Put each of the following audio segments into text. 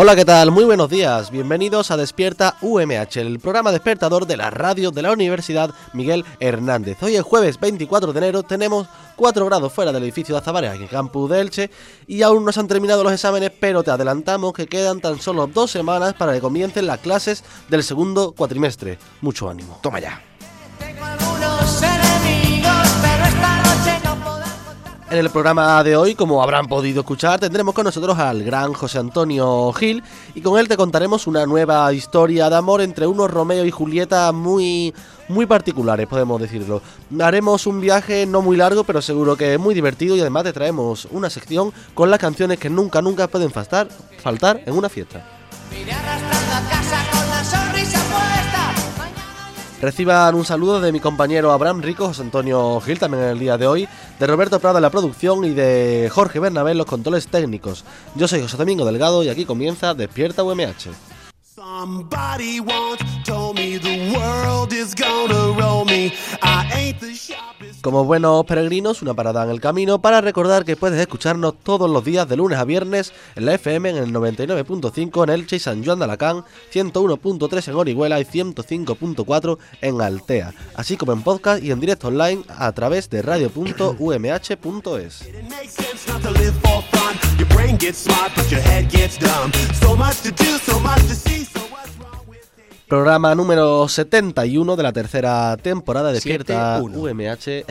Hola, ¿qué tal? Muy buenos días. Bienvenidos a Despierta UMH, el programa despertador de la radio de la Universidad Miguel Hernández. Hoy es jueves 24 de enero, tenemos 4 grados fuera del edificio de Azabares, en Campus de Elche, y aún no se han terminado los exámenes, pero te adelantamos que quedan tan solo dos semanas para que comiencen las clases del segundo cuatrimestre. Mucho ánimo. Toma ya. En el programa de hoy, como habrán podido escuchar, tendremos con nosotros al gran José Antonio Gil y con él te contaremos una nueva historia de amor entre unos Romeo y Julieta muy muy particulares, podemos decirlo. Haremos un viaje no muy largo, pero seguro que muy divertido y además te traemos una sección con las canciones que nunca nunca pueden faltar, en una fiesta. Reciban un saludo de mi compañero Abraham Rico, José Antonio Gil, también en el día de hoy, de Roberto Prada en la producción y de Jorge Bernabé en los controles técnicos. Yo soy José Domingo Delgado y aquí comienza Despierta UMH. Me the world is gonna roll me. I ain't the sharpest. Como buenos peregrinos, una parada en el camino para recordar que puedes escucharnos todos los días de lunes a viernes en la FM en el 99.5 en Elche y San Juan de Alacán, 101.3 en Orihuela y 105.4 en Altea, así como en podcast y en directo online a través de radio.umh.es. Programa número 71 de la tercera temporada de Despierta 71. UMH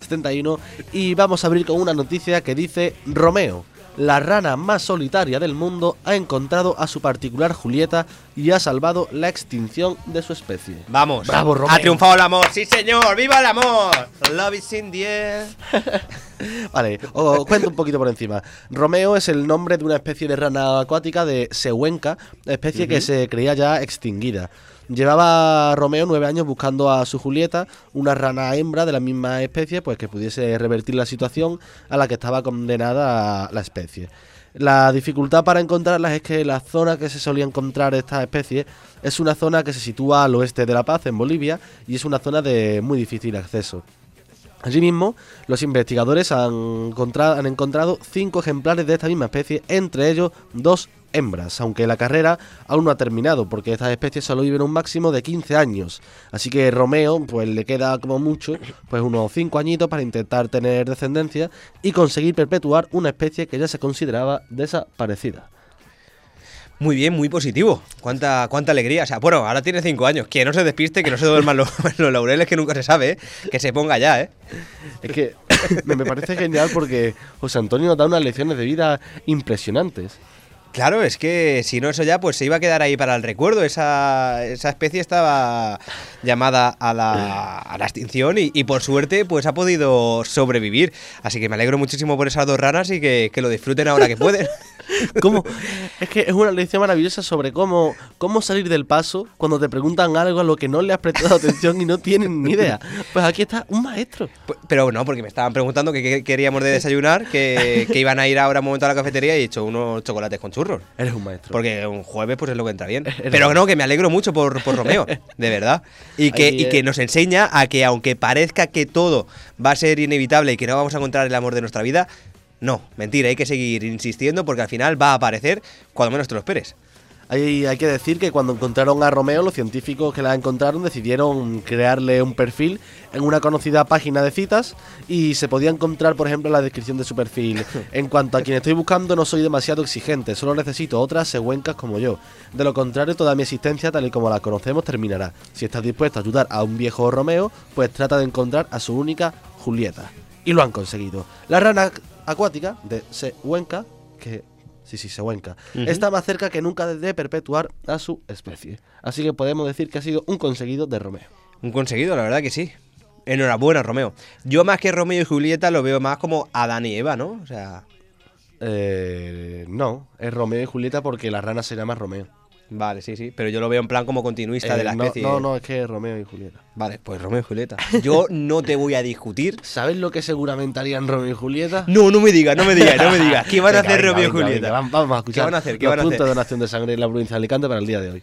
71 y vamos a abrir con una noticia que dice Romeo, la rana más solitaria del mundo, ha encontrado a su particular Julieta y ha salvado la extinción de su especie. Vamos. Bravo, Romeo. Ha triunfado el amor. Sí, señor. ¡Viva el amor! Love is in the air. Vale, os cuento un poquito por encima. Romeo es el nombre de una especie de rana acuática de Sehuenca, especie que se creía ya extinguida. Llevaba Romeo nueve años buscando a su Julieta, una rana hembra de la misma especie, pues que pudiese revertir la situación a la que estaba condenada la especie. La dificultad para encontrarlas es que la zona que se solía encontrar esta especie es una zona que se sitúa al oeste de La Paz, en Bolivia, y es una zona de muy difícil acceso. Asimismo, los investigadores han, encontrado, han encontrado cinco ejemplares de esta misma especie, entre ellos dos hembras, aunque la carrera aún no ha terminado, porque estas especies solo viven un máximo de 15 años. Así que Romeo, pues le queda como mucho, pues unos 5 añitos para intentar tener descendencia y conseguir perpetuar una especie que ya se consideraba desaparecida. Muy bien, muy positivo. Cuánta, cuánta alegría. O sea, bueno, ahora tiene cinco años. Que no se despiste, que no se duerman los, los laureles, que nunca se sabe, ¿eh? Que se ponga ya, ¿eh? Es que me me parece genial porque José Antonio nos da unas lecciones de vida impresionantes. Claro, es que si no eso ya, pues se iba a quedar ahí para el recuerdo. Esa, esa especie estaba llamada a la, a la extinción y, por suerte pues ha podido sobrevivir. Así que me alegro muchísimo por esas dos ranas y que lo disfruten ahora que pueden. ¿Cómo? Es que es una lección maravillosa sobre cómo, cómo salir del paso cuando te preguntan algo a lo que no le has prestado atención y no tienen ni idea. Pues aquí está un maestro. P- Pero no, porque me estaban preguntando que qué queríamos de desayunar, que, que iban a ir ahora un momento a la cafetería y he hecho unos chocolates con churros. Eres un maestro. Porque un jueves pues es lo que entra bien. Eres- Pero no, que me alegro mucho por, por Romeo, de verdad. Y que, Ahí, y que nos enseña a que aunque parezca que todo va a ser inevitable y que no vamos a encontrar el amor de nuestra vida, no, mentira, hay que seguir insistiendo porque al final va a aparecer cuando menos te lo esperes. Hay, hay que decir que cuando encontraron a Romeo, los científicos que la encontraron decidieron crearle un perfil en una conocida página de citas y se podía encontrar, por ejemplo, en la descripción de su perfil. En cuanto a quien estoy buscando, no soy demasiado exigente, solo necesito otras següencas como yo. De lo contrario, toda mi existencia, tal y como la conocemos, terminará. Si estás dispuesto a ayudar a un viejo Romeo, pues trata de encontrar a su única Julieta. Y lo han conseguido. La rana acuática de Sehuenca, que Sí, sí, Sehuenca. Está más cerca que nunca de perpetuar a su especie. Así que podemos decir que ha sido un conseguido de Romeo. Un conseguido, la verdad que sí. Enhorabuena, Romeo. Yo más que Romeo y Julieta lo veo más como Adán y Eva, ¿no? O sea, Eh, no, es Romeo y Julieta porque la rana se llama Romeo. Vale, sí, sí. Pero yo lo veo en plan como continuista Eh, de la no, especie. no, no, es que es Romeo y Julieta. Vale, pues Romeo y Julieta. Yo no te voy a discutir. ¿Sabes lo que seguramente harían Romeo y Julieta? No, no me digas, no me digas, no me digas. ¿Qué van a hacer venga, Romeo y Julieta? venga, vamos a escuchar ¿Qué van a hacer? ¿Qué los van a puntos hacer? de donación de sangre en la provincia de Alicante para el día de hoy.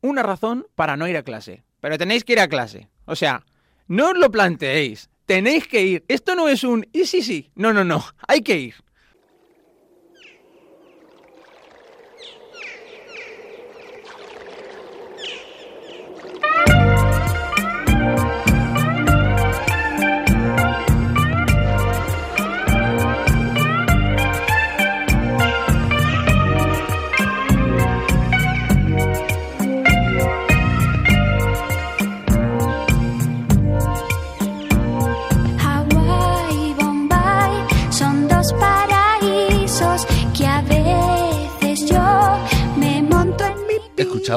Una razón para no ir a clase. Pero tenéis que ir a clase. O sea, no os lo planteéis. Tenéis que ir. Esto no es un y sí, sí. No, no, no. Hay que ir.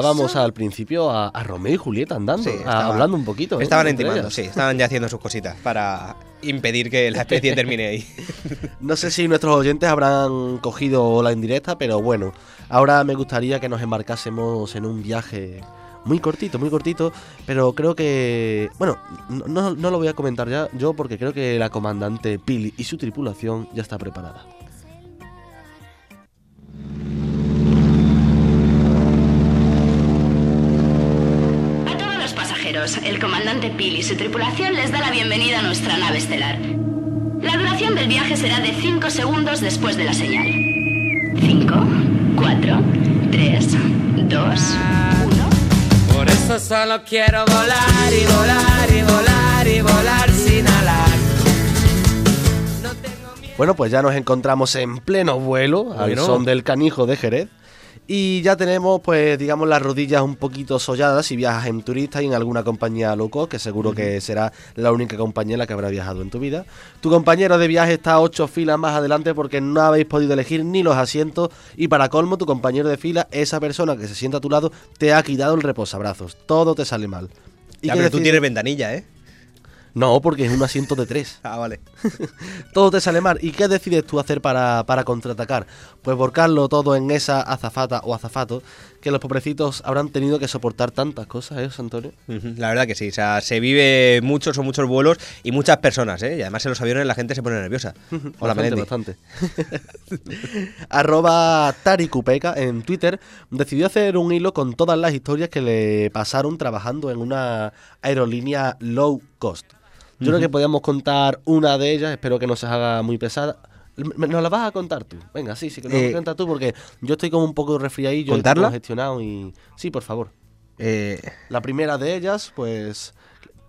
Escuchábamos al principio a, a Romeo y Julieta andando, Sí, a- estaban- hablando un poquito. ¿eh? Estaban entre intimando, sí, estaban ya haciendo sus cositas para impedir que la especie termine ahí. No sé si nuestros oyentes habrán cogido la indirecta, pero bueno, ahora me gustaría que nos embarcásemos en un viaje muy cortito, muy cortito, pero creo que... Bueno, no, no- no lo voy a comentar ya yo porque creo que la comandante Pili y su tripulación ya está preparada. Pasajeros, el comandante Pil y su tripulación les da la bienvenida a nuestra nave estelar. La duración del viaje será de 5 segundos después de la señal. 5, 4, 3, 2, 1. Por eso solo quiero volar y volar y volar y volar sin alar. No tengo miedo. Bueno, pues ya nos encontramos en pleno vuelo, al son del canijo de Jerez. Y ya tenemos, pues, digamos, las rodillas un poquito solladas si viajas en turista y en alguna compañía loco, que seguro que será la única compañía en la que habrá viajado en tu vida. Tu compañero de viaje está ocho filas más adelante porque no habéis podido elegir ni los asientos. Y para colmo, tu compañero de fila, esa persona que se sienta a tu lado, te ha quitado el reposabrazos. Todo te sale mal. ¿Y Ya, pero tú tienes ventanilla, ¿eh? No, porque es un asiento de tres. Ah, vale. Todo te sale mal. ¿Y qué decides tú hacer para, para contraatacar? Pues volcarlo todo en esa azafata o azafato que los pobrecitos habrán tenido que soportar tantas cosas, ¿eh, Antonio? La verdad que sí, o sea, se vive muchos o muchos vuelos y muchas personas, ¿eh? Y además en los aviones la gente se pone nerviosa. Hola, bastante, bastante. Arroba Tarikupeca en Twitter decidió hacer un hilo con todas las historias que le pasaron trabajando en una aerolínea low cost. Yo creo que podíamos contar una de ellas, espero que no se haga muy pesada. ¿Nos la vas a contar tú? Venga, sí, sí, que nos Eh, la cuentas tú porque yo estoy como un poco resfriadillo ¿Contarla? gestionado y... Sí, por favor. Eh, La primera de ellas, pues...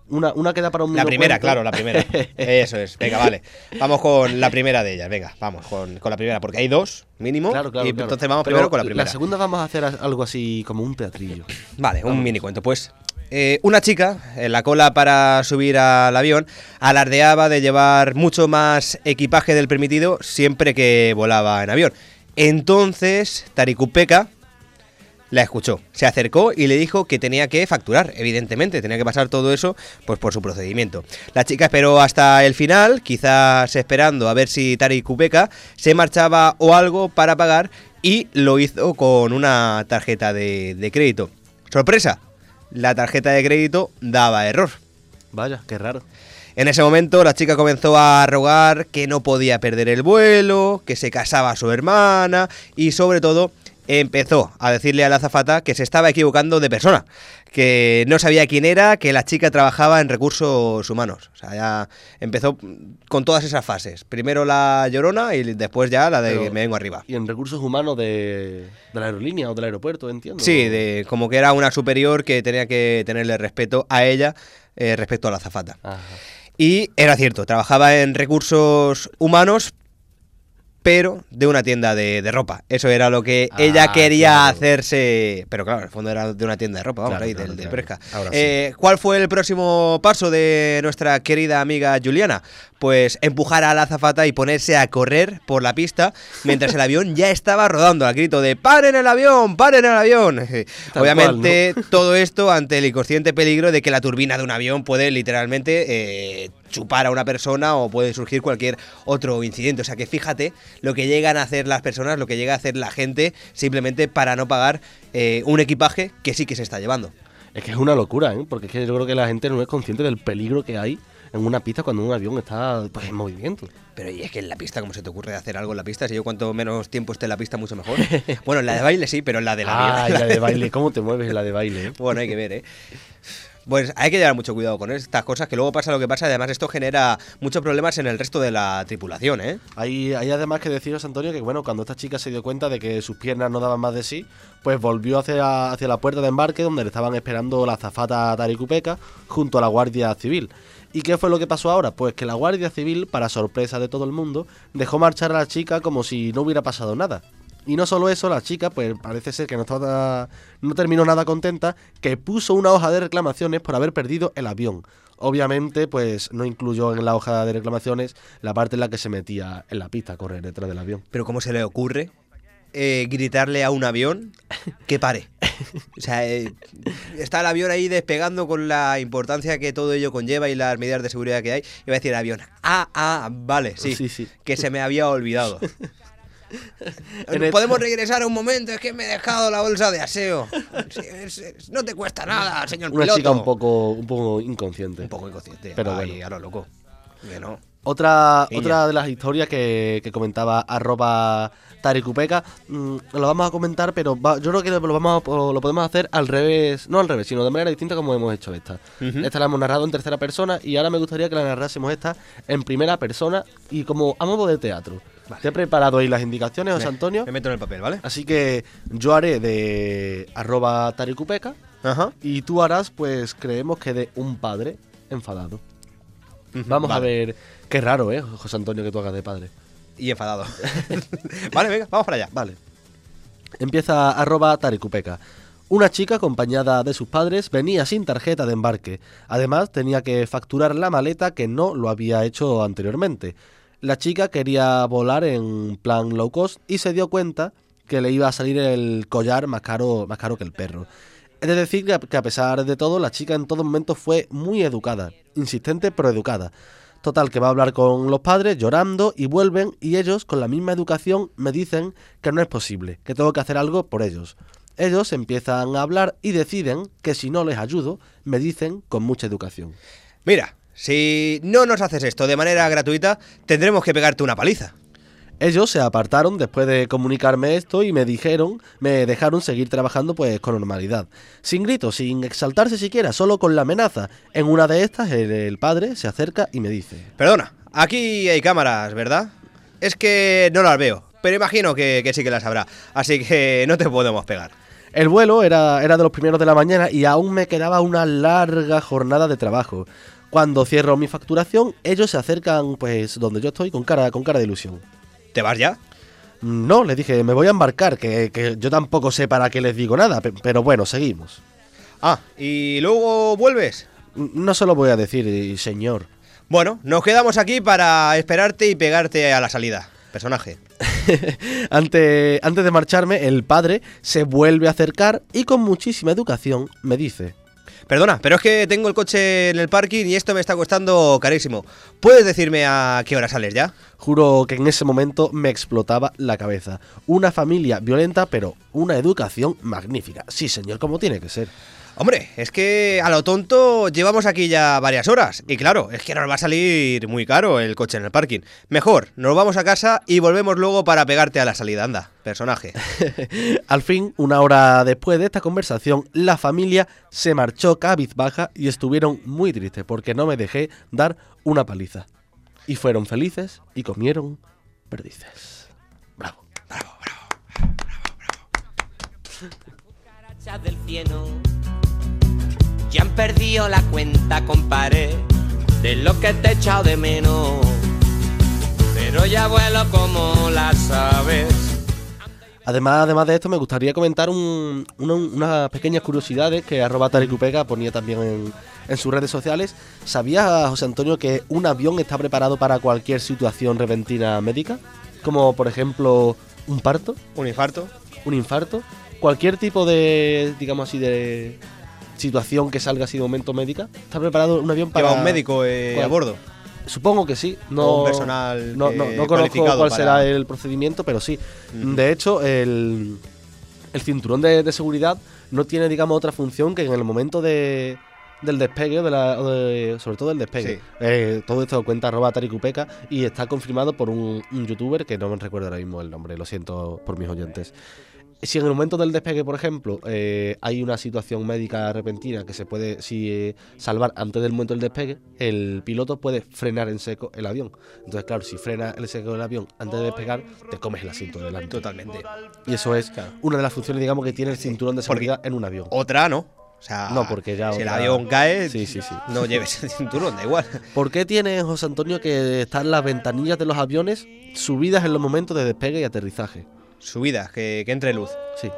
Una, una queda para un la primera, cuento. claro, la primera. Eso es. Venga, vale. Vamos con la primera de ellas. Venga, vamos con, con la primera, porque hay dos, mínimo. Claro, claro, y claro. entonces vamos Pero primero con la primera. segunda vamos a hacer algo así como un teatrillo. Vale, un mini cuento. Pues eh, una chica en la cola para subir al avión alardeaba de llevar mucho más equipaje del permitido siempre que volaba en avión. Entonces, Tarikupeca la escuchó, se acercó y le dijo que tenía que facturar, evidentemente, tenía que pasar todo eso pues por su procedimiento. La chica esperó hasta el final, quizás esperando a ver si Tarikupeca se marchaba o algo para pagar y lo hizo con una tarjeta de, de crédito. Sorpresa, la tarjeta de crédito daba error. Vaya, qué raro. En ese momento la chica comenzó a rogar que no podía perder el vuelo, que se casaba su hermana y sobre todo empezó a decirle a la azafata que se estaba equivocando de persona, que no sabía quién era, que la chica trabajaba en recursos humanos. O sea, ya empezó con todas esas fases. Primero la llorona y después ya la de Pero- que me vengo arriba. Y en recursos humanos de, de la aerolínea o del aeropuerto, entiendo. Sí, de como que era una superior que tenía que tenerle respeto a ella eh, respecto a la azafata. Ajá. Y era cierto, trabajaba en recursos humanos, pero de una tienda de, de ropa. Eso era lo que Ah, ella quería claro. hacerse. Pero claro, en el fondo era de una tienda de ropa, vamos, Claro, ahí, claro, del. Presca. Ahora sí. Eh, ¿Cuál fue el próximo paso de nuestra querida amiga Juliana? Pues empujar a la azafata y ponerse a correr por la pista mientras el avión ya estaba rodando al grito de ¡Paren el avión! ¡Paren el avión! Tal Obviamente, todo esto ante el inconsciente peligro de que la turbina de un avión puede literalmente eh, chupar a una persona o puede surgir cualquier otro incidente. O sea que fíjate lo que llegan a hacer las personas, lo que llega a hacer la gente simplemente para no pagar eh, un equipaje que sí que se está llevando. Es que es una locura, ¿eh? Porque es que yo creo que la gente no es consciente del peligro que hay en una pista cuando un avión está pues, en movimiento. Pero y es que en la pista, ¿cómo se te ocurre hacer algo en la pista? Si yo cuanto menos tiempo esté en la pista, mucho mejor. Bueno, en la de baile sí, pero en la de la Ah, la de baile. ¿Cómo te mueves en la de baile? eh? Bueno, hay que ver, ¿eh? Pues hay que llevar mucho cuidado con estas cosas, que luego pasa lo que pasa. Además, esto genera muchos problemas en el resto de la tripulación, ¿eh? Hay, hay además que deciros, Antonio, que bueno, cuando esta chica se dio cuenta de que sus piernas no daban más de sí, pues volvió hacia, hacia la puerta de embarque donde le estaban esperando la azafata Tarikupeca junto a la Guardia Civil. ¿Y qué fue lo que pasó ahora? Pues que la Guardia Civil, para sorpresa de todo el mundo, dejó marchar a la chica como si no hubiera pasado nada. Y no solo eso, la chica, pues parece ser que no, estaba, no terminó nada contenta, que puso una hoja de reclamaciones por haber perdido el avión. Obviamente, pues no incluyó en la hoja de reclamaciones la parte en la que se metía en la pista a correr detrás del avión. Pero ¿cómo se le ocurre eh, gritarle a un avión que pare? O sea, eh, está el avión ahí despegando con la importancia que todo ello conlleva y las medidas de seguridad que hay. Y va a decir el avión, ah, ah, vale, sí, Sí, sí. que se me había olvidado. Podemos regresar un momento, es que me he dejado la bolsa de aseo. Sí, es- es- no te cuesta nada, señor Una piloto. chica un poco, un poco inconsciente. Un poco inconsciente. Pero Ay, bueno. a lo loco. Que no. Otra, Ella. otra de las historias que, que comentaba arroba Tarikupeca, mm, lo vamos a comentar, pero va- yo creo que lo, vamos a- lo podemos hacer al revés, no al revés, sino de manera distinta como hemos hecho esta. Esta la hemos narrado en tercera persona y ahora me gustaría que la narrásemos esta en primera persona y como a modo de teatro. Te he preparado ahí las indicaciones, José Antonio. Me meto en el papel, ¿vale? Así que yo haré de arroba Tarikupeca Ajá. y tú harás, pues creemos que de un padre enfadado. Vamos a ver, qué raro, ¿eh, José Antonio, que tú hagas de padre. Y enfadado. vale, venga, vamos para allá. Vale. Empieza arroba Tarikupeca. Una chica acompañada de sus padres venía sin tarjeta de embarque. Además, tenía que facturar la maleta que no lo había hecho anteriormente. La chica quería volar en plan low cost y se dio cuenta que le iba a salir el collar más caro, más caro que el perro. Es de decir que a- pesar de todo, la chica en todo momento fue muy educada, insistente pero educada. Total, que va a hablar con los padres llorando y vuelven y ellos con la misma educación me dicen que no es posible, que tengo que hacer algo por ellos. Ellos empiezan a hablar y deciden que si no les ayudo, me dicen con mucha educación. Mira, si no nos haces esto de manera gratuita, tendremos que pegarte una paliza. Ellos se apartaron después de comunicarme esto y me dijeron, me dejaron seguir trabajando pues con normalidad. Sin gritos, sin exaltarse siquiera, solo con la amenaza. En una de estas el, el padre se acerca y me dice, Perdona, aquí hay cámaras, ¿verdad? Es que no las veo, pero imagino que, que sí que las habrá. Así que no te podemos pegar. El vuelo era, era de los primeros de la mañana y aún me quedaba una larga jornada de trabajo. Cuando cierro mi facturación, ellos se acercan pues donde yo estoy con cara, con cara de ilusión. ¿Te vas ya? No, les dije, me voy a embarcar, que, que yo tampoco sé para qué les digo nada, pe- pero bueno, seguimos. Ah, ¿y luego vuelves? No se lo voy a decir, eh, señor. Bueno, nos quedamos aquí para esperarte y pegarte a la salida. Personaje. Ante- antes de marcharme, el padre se vuelve a acercar y con muchísima educación me dice, Perdona, pero es que tengo el coche en el parking y esto me está costando carísimo. ¿Puedes decirme a qué hora sales ya? Juro que en ese momento me explotaba la cabeza. Una familia violenta, pero una educación magnífica. Sí, señor, como tiene que ser. Hombre, es que a lo tonto llevamos aquí ya varias horas. Y claro, es que nos va a salir muy caro el coche en el parking. Mejor, nos vamos a casa y volvemos luego para pegarte a la salida. Anda, personaje. Al fin, una hora después de esta conversación, la familia se marchó cabizbaja y estuvieron muy tristes porque no me dejé dar una paliza. Y fueron felices y comieron perdices. Bravo. cucarachas del cielo ya han perdido la cuenta, compadre, de lo que te he echado de menos. Pero ya vuelo como las aves. Además, además de esto, me gustaría comentar un- una- unas pequeñas curiosidades que arroba Taricupega ponía también en, en sus redes sociales. ¿Sabía, José Antonio, que un avión está preparado para cualquier situación repentina médica? Como, por ejemplo, un parto, Un infarto. un infarto, cualquier tipo de, digamos así, de situación que salga así de momento médica. Está preparado un avión para... Lleva un médico eh, a bordo. Supongo que sí. No, O un personal No, no, no conozco cuál para- será el procedimiento, pero sí. De hecho, el, el cinturón de, de seguridad no tiene, digamos, otra función que en el momento de, del despegue, de la, de- sobre todo del despegue. Sí. Eh, todo esto cuenta arroba Taricupeca y está confirmado por un, un youtuber que no me recuerdo ahora mismo el nombre, lo siento por mis oyentes. Si en el momento del despegue, por ejemplo, eh, hay una situación médica repentina que se puede si, eh, salvar antes del momento del despegue, el piloto puede frenar en seco el avión. Entonces, claro, si frena en seco el avión antes de despegar, te comes el asiento de delante. Totalmente. Y eso es una de las funciones, digamos, que tiene el cinturón de Porque- seguridad en un avión. Otra no. O sea, No, porque ya si el avión cae, Sí, sí, sí. no lleves el cinturón, da igual. ¿Por qué tiene, José Antonio, que están las ventanillas de los aviones subidas en los momentos de despegue y aterrizaje? Subida, que, que entre luz. Sí,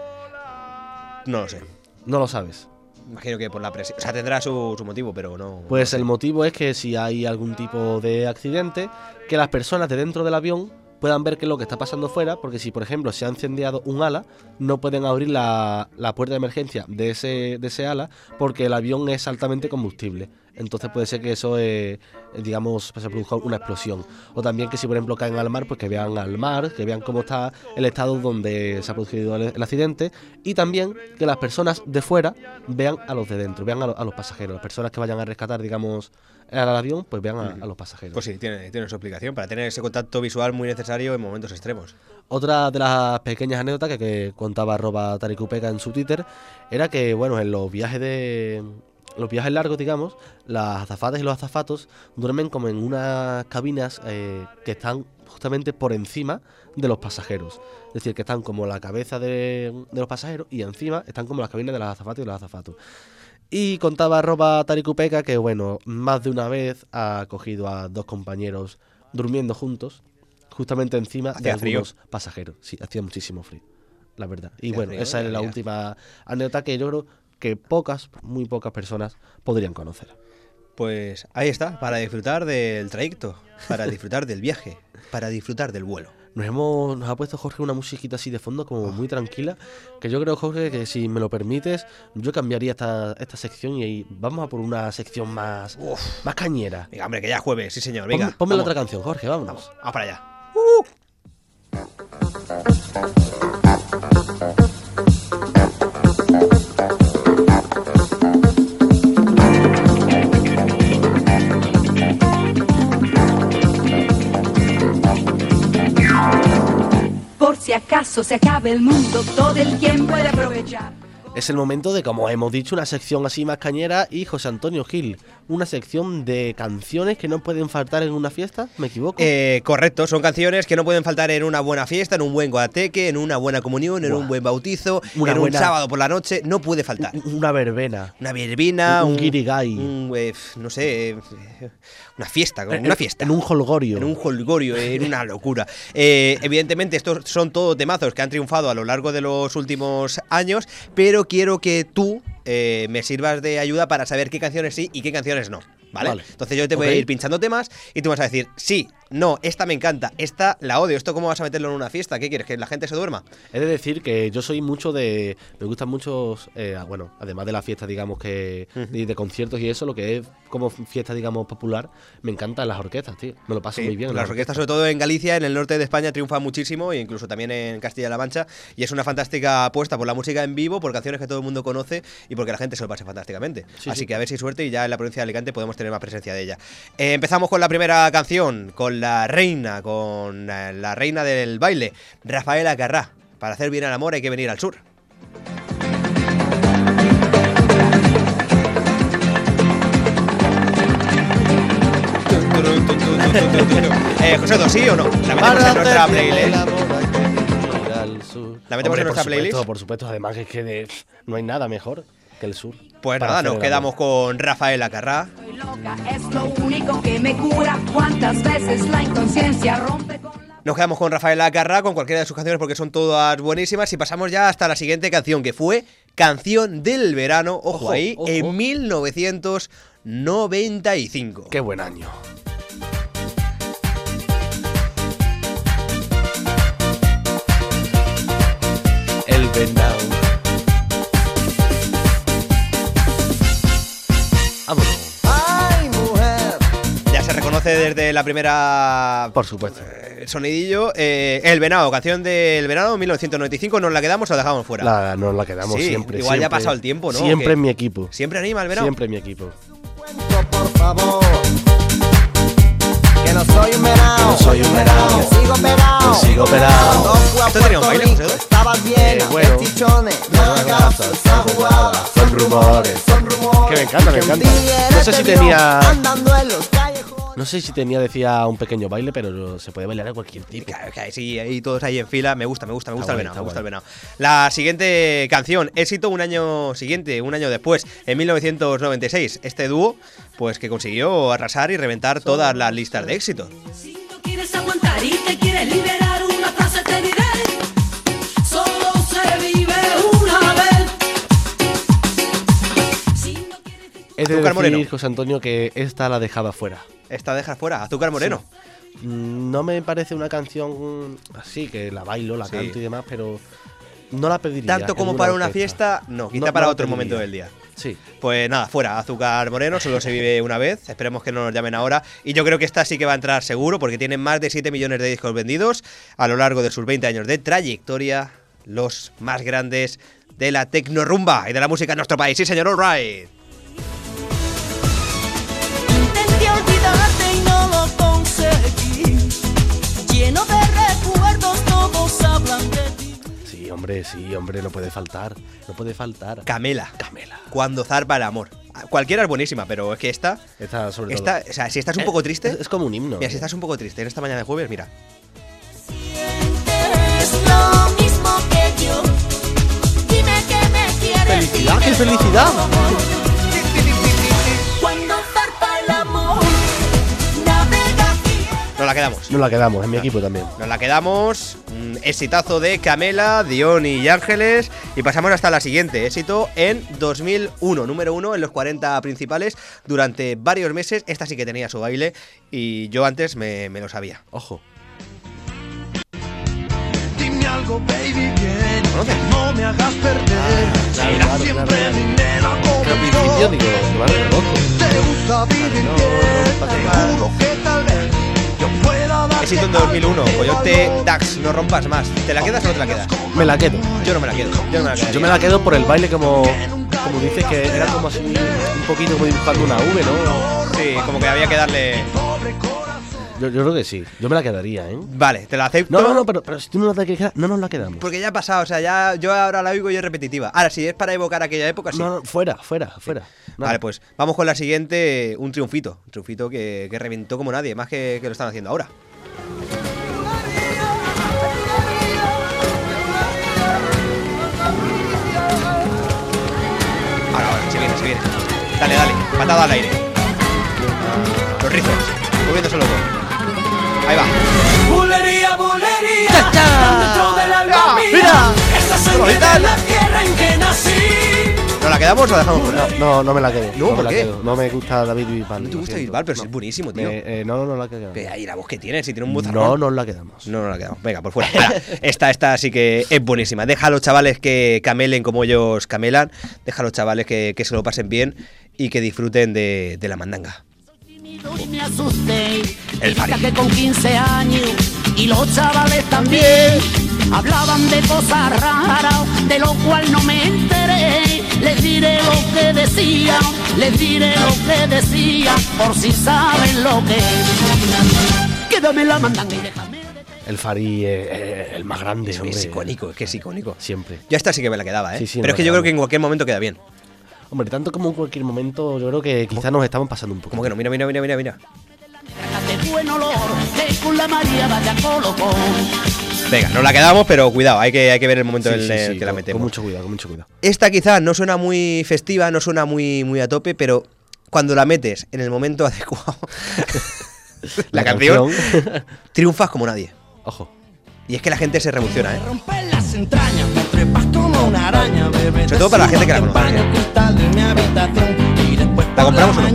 No lo sé. no lo sabes. Imagino que por la presión. O sea, tendrá su, su motivo, pero no. Pues el motivo es que si hay algún tipo de accidente, que las personas de dentro del avión puedan ver qué es lo que está pasando fuera, porque si por ejemplo se ha incendiado un ala, no pueden abrir la, la puerta de emergencia de ese, de ese ala porque el avión es altamente combustible. Entonces puede ser que eso, eh, digamos, se produzca una explosión. O también que si por ejemplo caen al mar, pues que vean al mar, que vean cómo está el estado donde se ha producido el, el accidente. Y también que las personas de fuera vean a los de dentro, vean a, lo- a los pasajeros. Las personas que vayan a rescatar, digamos, al avión, pues vean a, a los pasajeros. Pues sí, tiene, tiene su explicación. Para tener ese contacto visual muy necesario en momentos extremos. Otra de las pequeñas anécdotas que, que contaba arroba Taricupega en su Twitter era que, bueno, en los viajes de. Los viajes largos, digamos, las azafatas y los azafatos duermen como en unas cabinas eh, que están justamente por encima de los pasajeros. Es decir, que están como la cabeza de, de los pasajeros y encima están como las cabinas de las azafatas y los azafatos. Y contaba arroba Taricupeca que, bueno, más de una vez ha cogido a dos compañeros durmiendo juntos, justamente encima de Hacía frío. algunos pasajeros. Sí, hacía muchísimo frío, la verdad. Y bueno, frío, esa es la ya. última anécdota que yo creo que pocas, muy pocas personas podrían conocer. Pues ahí está, para disfrutar del trayecto, para disfrutar del viaje, para disfrutar del vuelo. Nos hemos, nos ha puesto Jorge una musiquita así de fondo, Ah. como muy tranquila. Que yo creo, Jorge, que si me lo permites, yo cambiaría esta, esta sección y vamos a por una sección más, más cañera. Venga, hombre, que ya es jueves, sí señor. Venga, Ponme, la vamos. otra canción, Jorge, vámonos. Vamos para allá. Por si acaso se acabe el mundo, todo el quien puede aprovechar. Es el momento de, como hemos dicho, una sección así más cañera y José Antonio Gil, una sección de canciones que no pueden faltar en una fiesta, ¿me equivoco? Eh, correcto, son canciones que no pueden faltar en una buena fiesta, en un buen guateque, en una buena comunión, en un buen bautizo, Una en buena- un sábado por la noche, no puede faltar. Un- una verbena. Una verbena, Un un, guirigay. un, eh, no sé, eh, una fiesta, En- una fiesta. En un holgorio. En un holgorio, en una locura. Eh, evidentemente, estos son todo temazos que han triunfado a lo largo de los últimos años, pero quiero que tú eh, me sirvas de ayuda para saber qué canciones sí y qué canciones no. ¿Vale? Vale. Entonces yo te voy a ir pinchando temas y tú vas a decir, sí, No, esta me encanta. Esta la odio. ¿Esto cómo vas a meterlo en una fiesta? ¿Qué quieres? ¿Que la gente se duerma? He de decir que yo soy mucho de. Me gustan mucho. eh, bueno, además de la fiesta, digamos que. y de conciertos y eso, lo que es como fiesta, digamos, popular, me encantan las orquestas, tío. Me lo paso Sí, muy bien. en las orquestas, sobre todo en Galicia, en el norte de España, triunfan muchísimo e incluso también en Castilla-La Mancha. Y es una fantástica apuesta por la música en vivo, por canciones que todo el mundo conoce y porque la gente se lo pase fantásticamente. Sí, Así sí. que a ver si hay suerte y ya en la provincia de Alicante podemos tener más presencia de ella. Eh, empezamos con la primera canción, con la reina, con eh, la reina del baile, Rafaela Carrá. Para hacer bien el amor hay que venir al sur. Eh, José, ¿sí o no? La metemos en nuestra playlist. ¿La metemos en nuestra por playlist? Supuesto, por supuesto, además es que de- no hay nada mejor que el sur. Pues nada, nos quedamos con Rafaela Carrá. Soy loca, es lo único que me cura. Cuántas veces la inconsciencia rompe con la. Nos quedamos con Rafaela Carrá, con cualquiera de sus canciones porque son todas buenísimas y pasamos ya hasta la siguiente canción que fue Canción del Verano, ojo, Ojo, ahí, ojo. en 1995. Qué buen año. El venado. Desde la primera Por supuesto. eh, sonidillo. eh, el Venado, canción del Verano 1995, ¿nos la quedamos o la dejamos fuera? La, nos la quedamos Sí, siempre. igual ya ha pasado el tiempo, ¿no? Siempre en mi equipo. ¿Siempre anima el Venado? Siempre en mi equipo. por favor. Que no soy un venado. No soy un venado. Que sigo pelado. Que sigo pelado. Esto tenía un baile, José. Estaba llena Eh, bueno. Son rumores. Son rumores. Que me encanta, me encanta. No sé si tenía- No sé si tenía, decía, un pequeño baile, pero se puede bailar a cualquier tipo. Claro, que sí, ahí todos ahí en fila. Me gusta, me gusta, me gusta Está el venado, me gusta el venado. La siguiente canción, éxito un año siguiente, un año después, en 1996. Este dúo, pues que consiguió arrasar y reventar todas las listas de éxito. Si no quieres aguantar y te quieres liberar, Es de Azúcar decir, Moreno. José Antonio, que esta la dejaba fuera. Esta deja fuera, Azúcar Moreno. Mm, No me parece una canción así, que la bailo, la Sí. canto y demás, pero no la pediría. Tanto como para una orquesta. fiesta, no, quizá No- para no otro momento del día. Sí. Pues nada, fuera, Azúcar Moreno, solo se vive una vez. Esperemos que no nos llamen ahora. Y yo creo que esta sí que va a entrar seguro, porque tienen más de 7 millones de discos vendidos a lo largo de sus 20 años de trayectoria. Los más grandes de la tecnorumba y de la música en nuestro país. Sí, señor, all hombre, sí, hombre, no puede faltar. No puede faltar. Camela. Camela. Cuando zarpa el amor. Cualquiera es buenísima, pero es que esta. Esta, sobre esta todo. o sea, si estás un Eh, poco triste. Es, es como un himno. Mira, si estás un poco triste en esta mañana de jueves, mira. Lo mismo que yo. Dime que me quieres. ¡Felicidad, qué felicidad! La quedamos. Nos la quedamos, en mi equipo también. Nos la quedamos. Exitazo de Camela, Dion y Ángeles. Y pasamos hasta la siguiente. Éxito en 2001. Número uno en los 40 principales durante varios meses. Esta sí que tenía su baile. Y yo antes me, me lo sabía. Ojo. Dime algo, baby, bien. ¿Conoces? No me hagas perder. claro, claro, siempre claro. Pero al principio digo, reconozco. Te gusta vivir no, bien. Te juro que tal vez Éxito en 2001. Coyote Dax, no rompas más. ¿Te la quedas o no te la quedas? Me la quedo. Yo no me la quedo. Yo no me la quedo. Yo me la quedo por el baile como, como dices que era como así un poquito como dibujando una V, ¿no? Sí, como que había que darle. Yo, yo creo que sí. Yo me la quedaría, ¿eh? Vale, te la acepto. No, no, no, pero, pero si tú no la te quedas, no nos la quedamos. Porque ya ha pasado, o sea, ya yo ahora la oigo y es repetitiva. Ahora, si es para evocar aquella época, sí. No, no, fuera, fuera, fuera. Vale, pues vamos con la siguiente, un triunfito. Un triunfito que, que reventó como nadie, más que, que lo están haciendo ahora. Ahora, ahora, se viene, se viene. Dale, dale, patada al aire. Los rizos, moviéndose loco. Ahí va. Bulería, bulería. Alma mía. mira. Esta sangre de la tierra en que nací. Nos la quedamos quedamos o la dejamos fuera? No, no, no me la quedo. No, me ¿por la qué? quedo. No me gusta David Bisbal. No te lo gusta siento. Bisbal, pero No. es buenísimo, tío. Me- eh, no, no, no la quedo. Ve ahí la voz que tiene, si tiene un No, no la quedamos. No, no la quedamos. Venga, por fuera. Esta, esta sí que es buenísima. Deja a los chavales que camelen como ellos camelan. Deja a los chavales que, que se lo pasen bien y que disfruten de, de la mandanga. Y me asusté. El que con 15 años y los chavales también hablaban de cosas raras, de lo cual no me enteré. Les diré lo que decía, les diré lo que decía, por si saben lo que es. Quédame la mandanga y déjame. El Fari es es el más grande. Es, hombre. es icónico, es que es icónico. Siempre. Yo esta sí que me la quedaba, ¿eh? Sí, sí, Pero nos es que yo creo que en cualquier momento queda bien. Hombre, tanto como en cualquier momento, yo creo que quizás nos estamos pasando un poco. Como que no, mira, mira, mira, mira, mira. Venga, nos la quedamos, pero cuidado, hay que, hay que ver el momento Sí, en sí, el sí, que la metemos. Con mucho cuidado, con mucho cuidado. Esta quizás no suena muy festiva, no suena muy, muy a tope, pero cuando la metes en el momento adecuado, la, La canción, canción. triunfas como nadie. Ojo. Y es que la gente se revoluciona, ¿eh? Araña, bebé. Sobre todo para la gente que la conoce. ¿La compramos o no?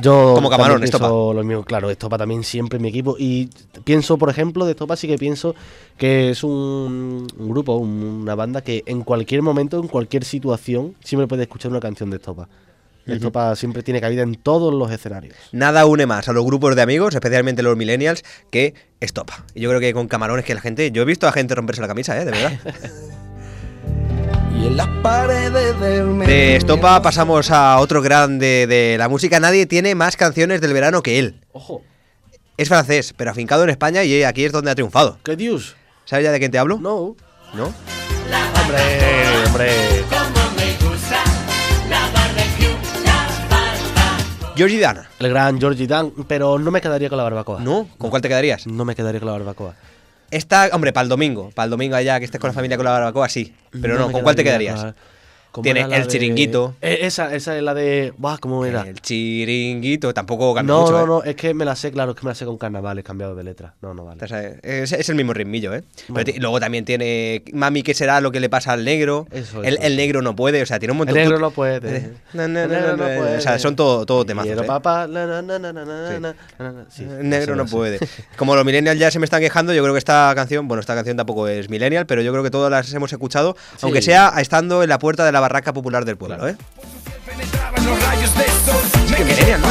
Yo Como camarón, pienso Estopa. Lo mismo, claro, Estopa también siempre en mi equipo. Y pienso, por ejemplo, de Estopa sí que pienso que es un, un grupo, un- una banda que en cualquier momento, en cualquier situación, siempre puede escuchar una canción de Estopa. Estopa siempre tiene cabida en todos los escenarios. Nada une más a los grupos de amigos, especialmente los millennials, que Estopa. Y yo creo que con camarones que la gente... Yo he visto a gente romperse la camisa, ¿eh? De verdad. y en las paredes del De Estopa pasamos a otro grande de la música. Nadie tiene más canciones del verano que él. Ojo. Es francés, pero afincado en España y aquí es donde ha triunfado. ¿Qué Dios? ¿Sabes ya de quién te hablo? No. ¿No? Hombre, hombre. Georgie Dana. El gran Georgie Dan, pero no me quedaría con la barbacoa. ¿No? ¿Con cuál te quedarías? No me quedaría con la barbacoa. Esta, hombre, para el domingo. Para el domingo allá que estés con la familia con la barbacoa, sí. Pero no, ¿con cuál te quedaría quedarías? con la- ¿Cómo Tiene el de- chiringuito. Eh, esa, esa es la de. Buah, ¿cómo era? El chiringuito. Tampoco cambia No, mucho, no, ¿eh? no, es que me la sé, claro, es que me la sé con carnavales cambiado de letra. No, no vale. Es, el mismo ritmillo, ¿eh? Bueno. luego también tiene Mami, ¿qué será lo que le pasa al negro? Eso, el, eso, el negro no puede, o sea, tiene un El montón negro tú- no puede. No, no, El no, negro no, no puede. O sea, son todo, todo. Quiero ¿eh? papá, na, Sí. Sí, El negro no puede. Como los millennials ya se me están quejando, yo creo que esta canción, bueno, esta canción tampoco es millennial, pero yo creo que todas las hemos escuchado, aunque sea estando en la puerta de la barraca popular del pueblo, ¿eh? Es que millennial, ¿no?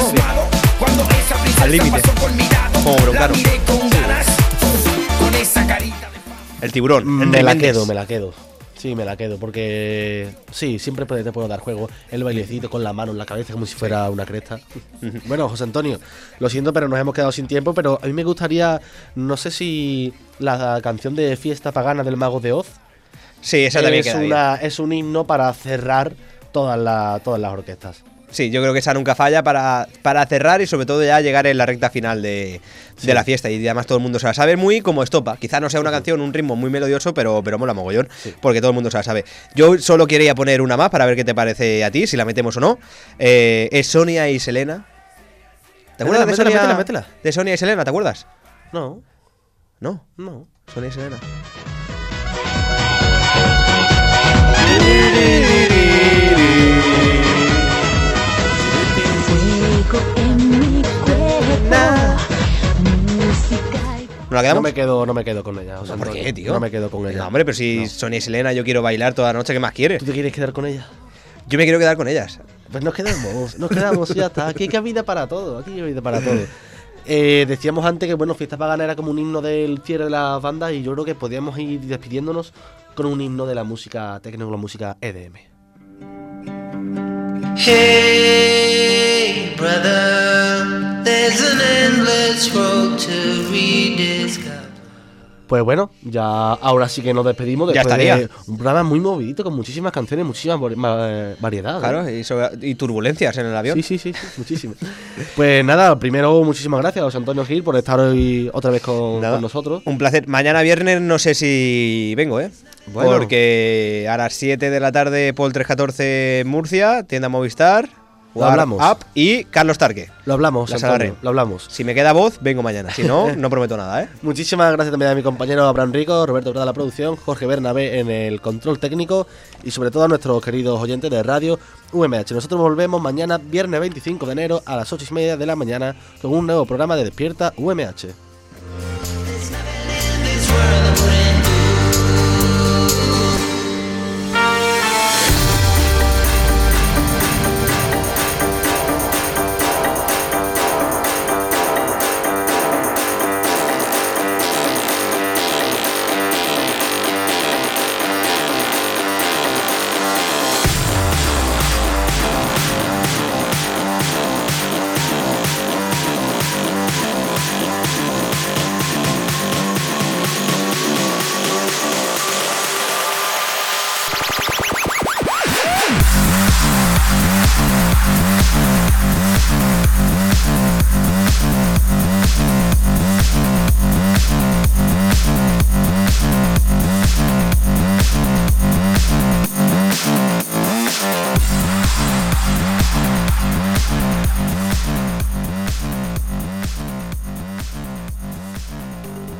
Al límite. Como. El tiburón. Mm, Me la quedo, me la quedo. Sí, me la quedo, porque sí, siempre puede- te puedo dar juego. El bailecito con la mano en la cabeza como si fuera una cresta. bueno, José Antonio, lo siento, pero nos hemos quedado sin tiempo, pero a mí me gustaría, no sé si la canción de Fiesta Pagana del Mago de Oz Sí, esa también es, queda bien. una, es un himno para cerrar todas, la- todas las orquestas. Sí, yo creo que esa nunca falla para, para cerrar y sobre todo ya llegar en la recta final de, de la fiesta. Y además todo el mundo se la sabe muy como estopa. Quizá no sea una canción, un ritmo muy melodioso, pero, pero mola mogollón, porque todo el mundo se la sabe. Yo solo quería poner una más para ver qué te parece a ti, si la metemos o no. Eh, es Sonia y Selena. ¿Te acuerdas de Sonia? métela, métela. De Sonia y Selena, ¿te acuerdas? No, No, no. Sonia y Selena. ¿No la No quedamos? me quedo, no me quedo con ella. ¿Por qué, tío? No me quedo con ella. No, hombre, pero si Sonia y Selena yo quiero bailar toda la noche, ¿qué más quieres? ¿Tú te quieres quedar con ella? Yo me quiero quedar con ellas. Pues nos quedamos, nos quedamos, ya está. Aquí hay cabida para todo, aquí hay cabida para todo. Eh, decíamos antes que bueno, Fiesta Pagana era como un himno del cierre de las bandas y yo creo que podríamos ir despidiéndonos con un himno de la música techno, la música EDM. Hey, brother, Pues bueno, ya ahora sí que nos despedimos Ya después estaría. de un programa muy movidito con muchísimas canciones, muchísima eh, variedad. Claro, y, sobre- y turbulencias en el avión. Sí, sí, sí, sí, muchísimo. pues nada, primero muchísimas gracias a José Antonio Gil por estar hoy otra vez con, Nada. con nosotros. Un placer. Mañana viernes no sé si vengo, ¿eh? Bueno. Porque a las 7 de la tarde, Paul 314 en Murcia, tienda Movistar. Lo hablamos. Y Carlos Tarque. Lo hablamos, Antonio, lo hablamos. Si me queda voz, vengo mañana. Si no, no prometo nada, ¿eh? Muchísimas gracias también a mi compañero Abraham Rico, Roberto Prada la producción, Jorge Bernabé en el control técnico y sobre todo a nuestros queridos oyentes de radio UMH. Nosotros volvemos mañana, viernes 25 de enero, a las 8 y media de la mañana, con un nuevo programa de Despierta UMH.